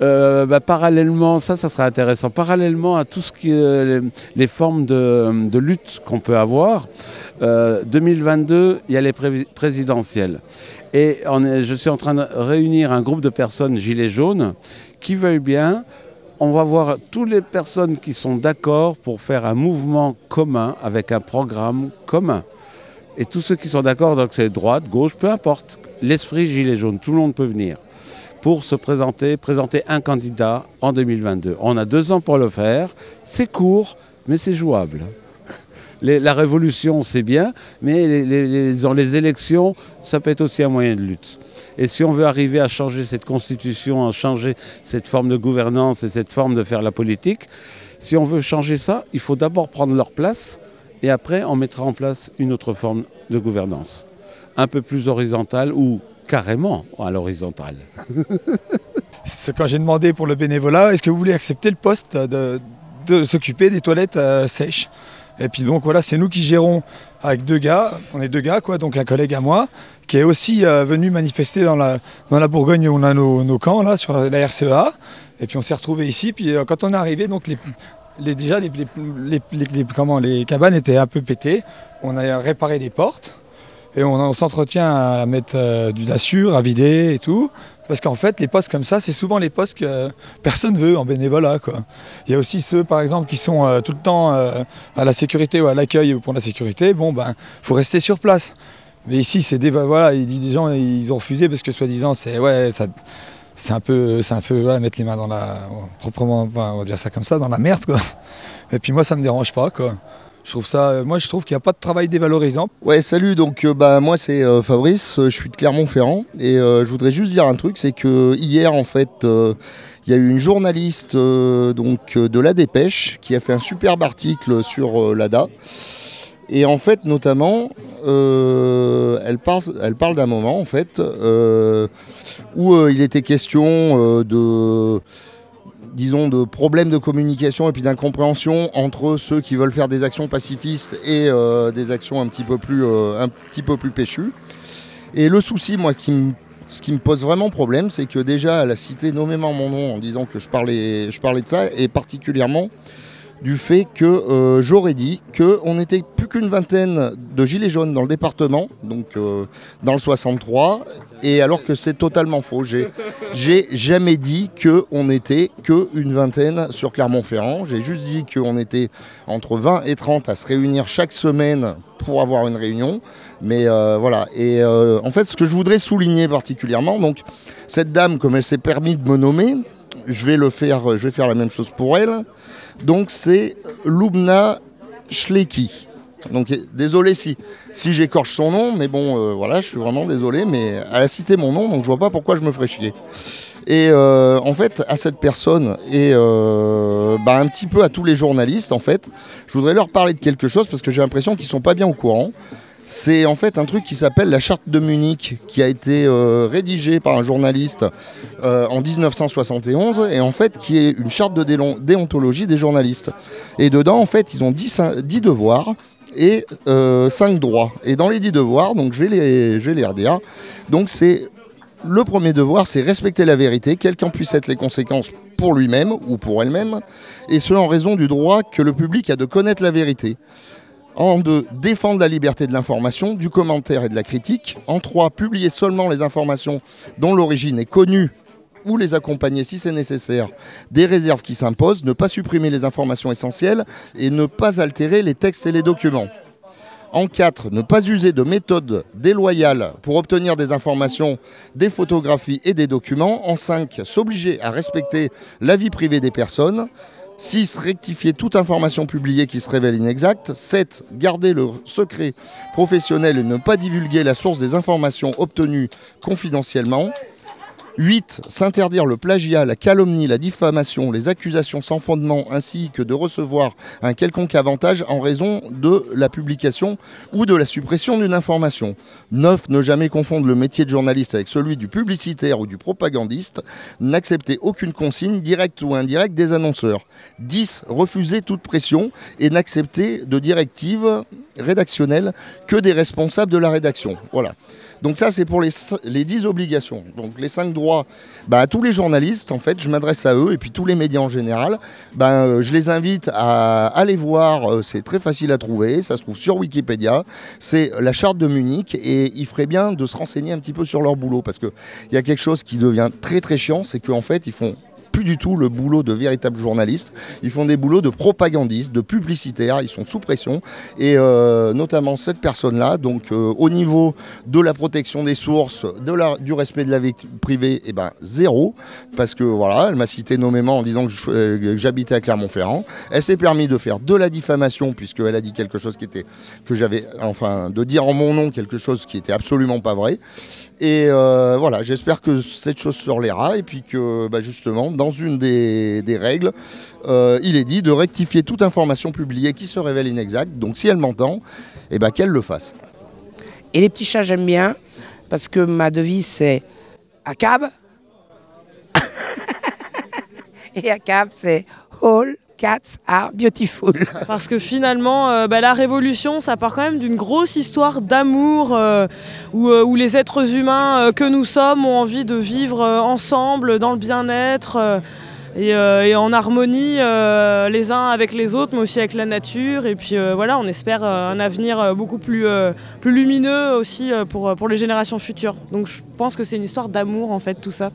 Euh, bah, parallèlement, ça, ça intéressant, parallèlement à tout est les, formes de, lutte qu'on peut avoir, 2022, il y a les présidentielles. Et je suis en train de réunir un groupe de personnes gilets jaunes qui veulent bien on va voir toutes les personnes qui sont d'accord pour faire un mouvement commun avec un programme commun. Et tous ceux qui sont d'accord, donc c'est droite, gauche, peu importe. L'esprit gilet jaune, tout le monde peut venir pour se présenter, présenter un candidat en 2022. On a deux ans pour le faire. C'est court, mais c'est jouable. la révolution, c'est bien, mais les élections, ça peut être aussi un moyen de lutte. Et si on veut arriver à changer cette constitution, à changer cette forme de gouvernance et cette forme de faire la politique, si on veut changer ça, il faut d'abord prendre leur place et après on mettra en place une autre forme de gouvernance. Un peu plus horizontale ou carrément à l'horizontale. C'est quand j'ai demandé pour le bénévolat, est-ce que vous voulez accepter le poste de, s'occuper des toilettes euh, sèches? Et puis donc voilà, c'est nous qui gérons avec deux gars, on est deux gars quoi, donc un collègue à moi, qui est aussi euh, venu manifester dans la, dans la Bourgogne où on a nos, camps là, sur la RCEA. Et puis on s'est retrouvé ici, puis euh, quand on est arrivé, donc les, les déjà les, les, comment, les cabanes étaient un peu pétées, on a réparé les portes. Et on, s'entretient à mettre euh, du nassure, à vider et tout. Parce qu'en fait, les postes comme ça, c'est souvent les postes que personne veut en bénévolat. Quoi. Il y a aussi ceux, par exemple, qui sont euh, tout le temps euh, à la sécurité ou à l'accueil pour la sécurité. Bon, ben, faut rester sur place. Mais ici, c'est des, voilà, des gens, ils ont refusé parce que soi-disant, c'est ouais, c'est un peu, un peu mettre les mains dans la, proprement, on va dire ça comme ça, dans la merde, quoi. Et puis moi, ça me dérange pas, quoi. Je trouve ça, euh, moi je trouve qu'il n'y a pas de travail dévalorisant. Ouais, salut, donc euh, bah, moi c'est euh, Fabrice, je suis de Clermont-Ferrand et je voudrais juste dire un truc, c'est que hier en fait, il y a eu une journaliste donc, de La Dépêche qui a fait un superbe article sur l'ADA. Et en fait, notamment, elle parle, elle parle d'un moment en fait où il était question de disons, de problèmes de communication et puis d'incompréhension entre ceux qui veulent faire des actions pacifistes et euh, des actions un petit peu plus, euh, un petit peu plus péchues. Et le souci, moi, qui ce qui me pose vraiment problème, c'est que déjà, elle a cité nommément mon nom en disant que je parlais, je parlais de ça, et particulièrement du fait que euh, j'aurais dit qu'on n'était plus qu'une vingtaine de gilets jaunes dans le département, donc euh, dans le 63, et alors que c'est totalement faux. J'ai jamais dit qu'on n'était qu'une vingtaine sur Clermont-Ferrand. J'ai juste dit qu'on était entre 20 et 30 à se réunir chaque semaine pour avoir une réunion. Mais euh, voilà. Et en fait, ce que je voudrais souligner particulièrement, donc cette dame, comme elle s'est permis de me nommer, je vais le faire, je vais faire la même chose pour elle. Donc c'est Lubna Schlecki. Donc désolé si, si j'écorche son nom, mais bon, euh, voilà, je suis vraiment désolé, mais elle a cité mon nom, donc je vois pas pourquoi je me ferais chier. Et euh, en fait, à cette personne et euh, bah, un petit peu à tous les journalistes, en fait, je voudrais leur parler de quelque chose parce que j'ai l'impression qu'ils sont pas bien au courant. C'est en fait un truc qui s'appelle la charte de Munich, qui a été euh, rédigée par un journaliste euh, en 1971, et en fait qui est une charte de déontologie des journalistes. Et dedans, en fait, ils ont 10, devoirs et 5 euh, droits. Et dans les 10 devoirs, donc je vais les, je redire. Donc c'est le premier devoir, c'est respecter la vérité, quelles qu'en puissent être les conséquences pour lui-même ou pour elle-même, et ce en raison du droit que le public a de connaître la vérité. En deux, défendre la liberté de l'information, du commentaire et de la critique. En trois, publier seulement les informations dont l'origine est connue ou les accompagner si c'est nécessaire des réserves qui s'imposent, ne pas supprimer les informations essentielles et ne pas altérer les textes et les documents. En 4, ne pas user de méthodes déloyales pour obtenir des informations, des photographies et des documents. En 5, s'obliger à respecter la vie privée des personnes. 6. Rectifier toute information publiée qui se révèle inexacte. 7. Garder le secret professionnel et ne pas divulguer la source des informations obtenues confidentiellement. 8. S'interdire le plagiat, la calomnie, la diffamation, les accusations sans fondement, ainsi que de recevoir un quelconque avantage en raison de la publication ou de la suppression d'une information. 9. Ne jamais confondre le métier de journaliste avec celui du publicitaire ou du propagandiste. N'accepter aucune consigne, directe ou indirecte, des annonceurs. 10. Refuser toute pression et n'accepter de directives rédactionnelles que des responsables de la rédaction. Voilà. Donc ça, c'est pour les, les 10 obligations. Donc les 5 droits, bah, à tous les journalistes, en fait, je m'adresse à eux, et puis tous les médias en général, ben, euh, je les invite à aller voir, euh, c'est très facile à trouver, ça se trouve sur Wikipédia, c'est la charte de Munich, et il ferait bien de se renseigner un petit peu sur leur boulot, parce qu'il y a quelque chose qui devient très très chiant, c'est qu'en fait, ils font plus du tout le boulot de véritables journalistes. Ils font des boulots de propagandistes, de publicitaires. Ils sont sous pression. Et euh, notamment cette personne-là, donc euh, au niveau de la protection des sources, de la, du respect de la vie privée, eh ben, zéro. Parce que voilà, elle m'a cité nommément en disant que euh, j'habitais à Clermont-Ferrand. Elle s'est permis de faire de la diffamation, puisqu'elle a dit quelque chose qui était. que j'avais. enfin, de dire en mon nom quelque chose qui était absolument pas vrai. Et voilà, j'espère que cette chose se relaiera et puis que bah, justement, dans une des, règles, euh, il est dit de rectifier toute information publiée qui se révèle inexacte. Donc si elle m'entend, eh ben, qu'elle le fasse. Et les petits chats, j'aime bien parce que ma devise c'est ACAB. et ACAB, c'est All Cats are beautiful. Parce que finalement, euh, bah, la révolution, ça part quand même d'une grosse histoire d'amour euh, euh, où, les êtres humains que nous sommes ont envie de vivre ensemble dans le bien-être. Et, en harmonie les uns avec les autres, mais aussi avec la nature. Et puis voilà, on espère un avenir beaucoup plus, lumineux aussi pour les générations futures. Donc je pense que c'est une histoire d'amour en fait, tout ça.